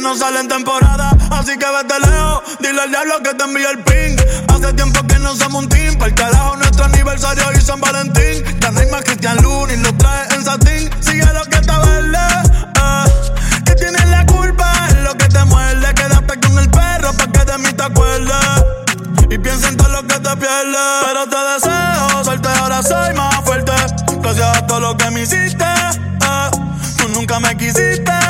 no sale en temporada, así que vete lejos. Dile al diablo que te envíe el ping. Hace tiempo que no somos un team. Para el carajo, nuestro aniversario y San Valentín. Ya no hay más Cristian Luna y lo trae en satín. Sigue lo que está verde. Eh. Tienes la culpa, lo que te muerde. Quédate con el perro para que de mí te acuerdes. Y piensa en todo lo que te pierdes. Pero te deseo suerte, ahora soy más fuerte. Gracias a todo lo que me hiciste. Eh. Tú nunca me quisiste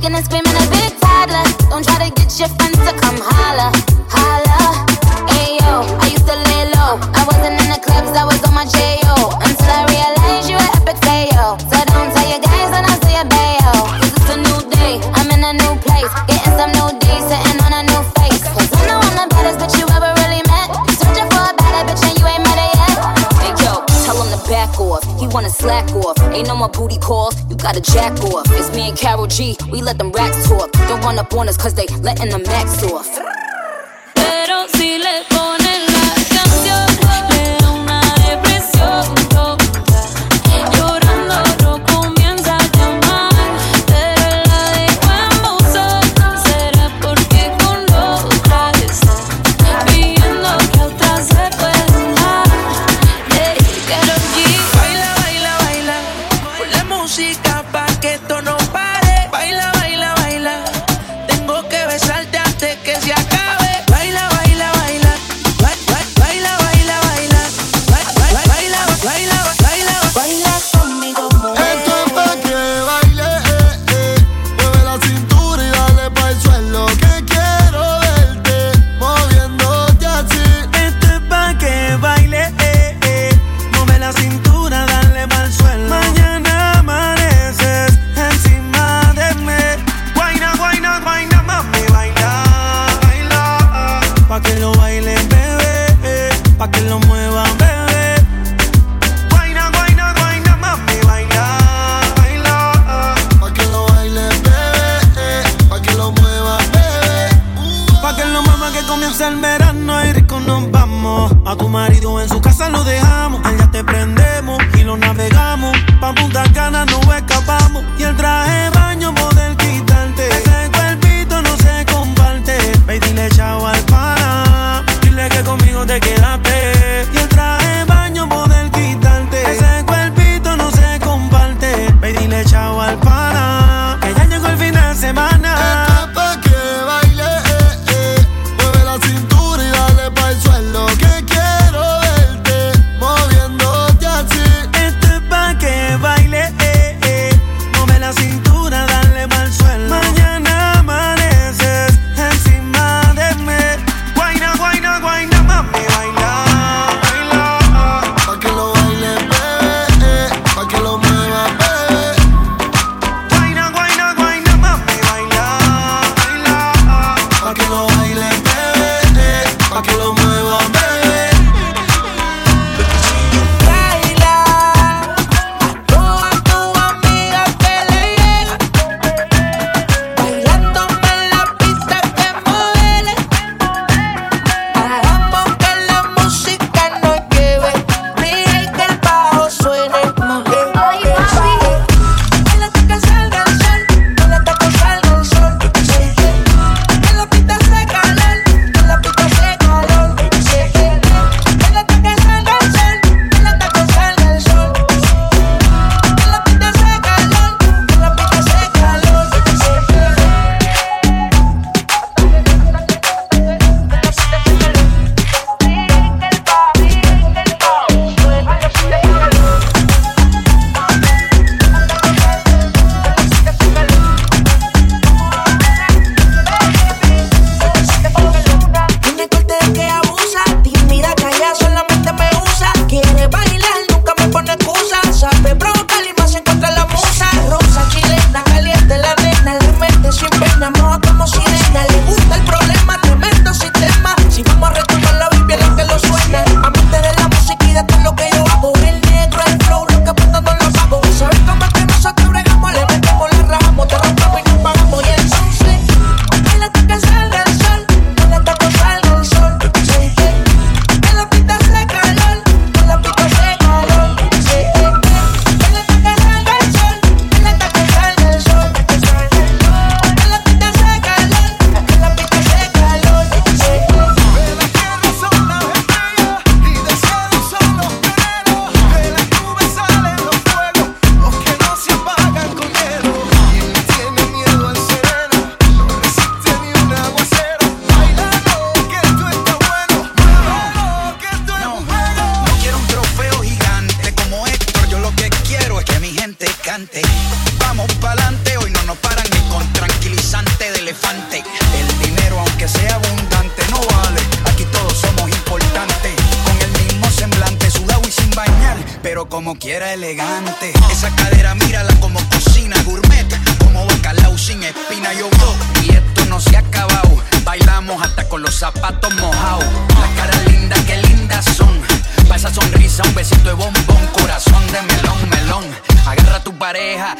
kicking and screaming. Carol G, we let them racks talk. Don't run up on us cause they letting the max off.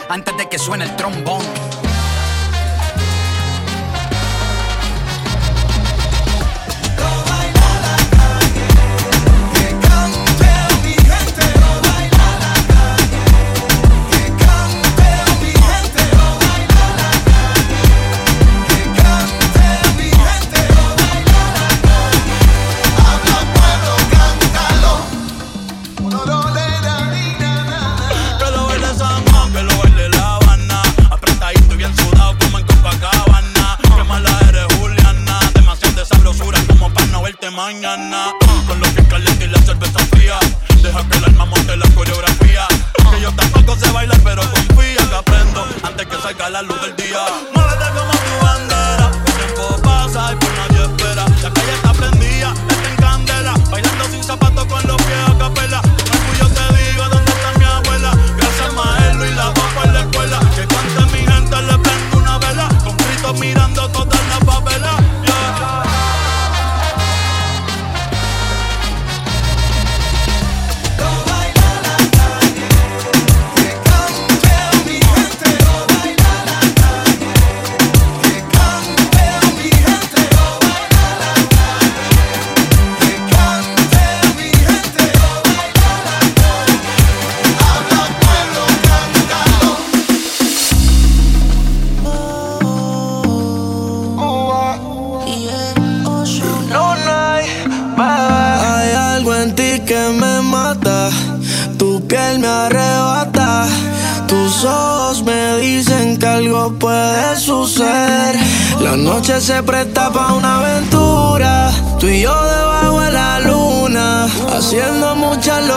antes de que suene el trombón. mañana. Ah, con los pies y la cerveza fría. Deja que el alma monte la coreografía. Que yo tampoco sé bailar, pero confía que aprendo antes que salga la luz del día.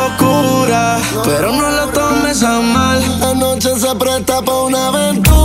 locura, pero no lo tomes a mal. La noche se presta para una aventura.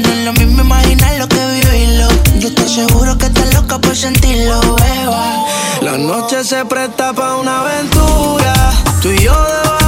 No es lo mismo imaginar lo que vivirlo. Yo te seguro que estás loca por sentirlo, beba. La noche se presta para una aventura. Tú y yo debajo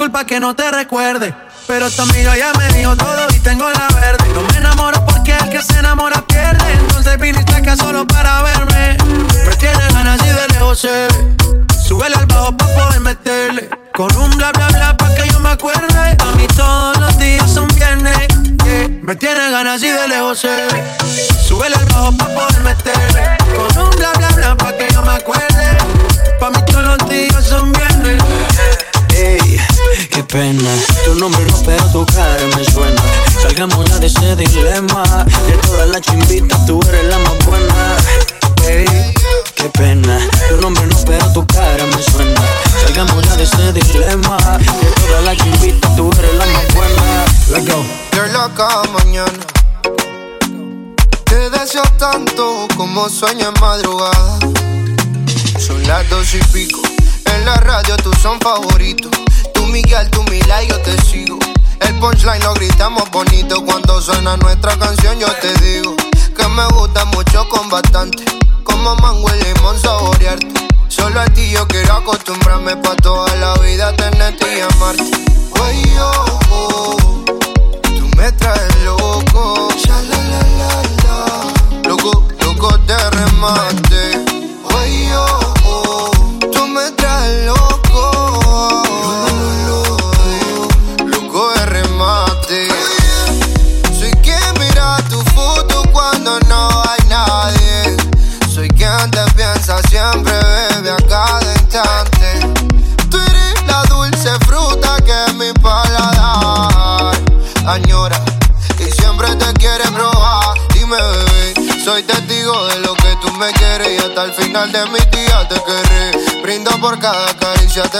Disculpa que no te recuerde. Pero tu amiga ya me dijo todo y tengo la verde. No me enamoro porque el que se enamora pierde. Entonces viniste acá solo para verme. Me tienes ganas y de lejos se. Súbele al bajo pa' poder meterle. Con un bla bla bla pa' que yo me acuerde. A mí todos los días son viernes. yeah. Me tiene ganas y de lejos se. Súbele al bajo pa' poder meterle. Con un bla bla bla pa' que yo me acuerde. Pa' mí todos los días son viernes. Ey, qué pena. Tu nombre no, pero tu cara me suena. Salgamos ya de ese dilema. De todas las chimbitas, tú eres la más buena. Ey, qué pena. Tu nombre no, pero tu cara me suena. Salgamos ya de ese dilema. De todas las chimbitas, tú eres la más buena. Let's go. You're loca mañana. Te deseo tanto como sueño en madrugada. Son las dos y pico. En la radio tú son favoritos. Miguel, tú Mila y yo te sigo. El punchline lo gritamos bonito. Cuando suena nuestra canción yo te digo que me gusta mucho con bastante. Como mango y limón saborearte. Solo a ti yo quiero acostumbrarme pa' toda la vida tenerte y amarte. Oye, oh, oh,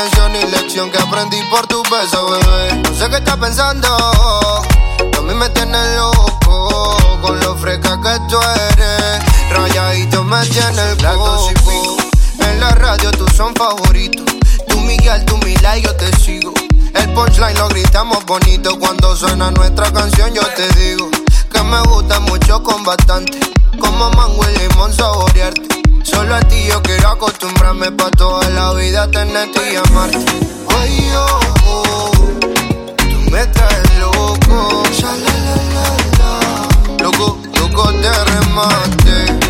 atención y lección que aprendí por tu beso, bebé. No sé qué estás pensando, a mí me tienes loco con lo fresca que tú eres. Rayadito me tiene el coco. En la radio tú son favoritos. Tú Miguel, tú Mila y yo te sigo. El punchline lo gritamos bonito cuando suena nuestra canción. Yo te digo que me gusta mucho con bastante. Como mango y limón saborearte. Solo a ti yo quiero acostumbrarme pa' toda la vida tenerte y amarte. Oye, oh, oh, tú me traes loco. Sha, la, la, la, la. Loco, loco de remate.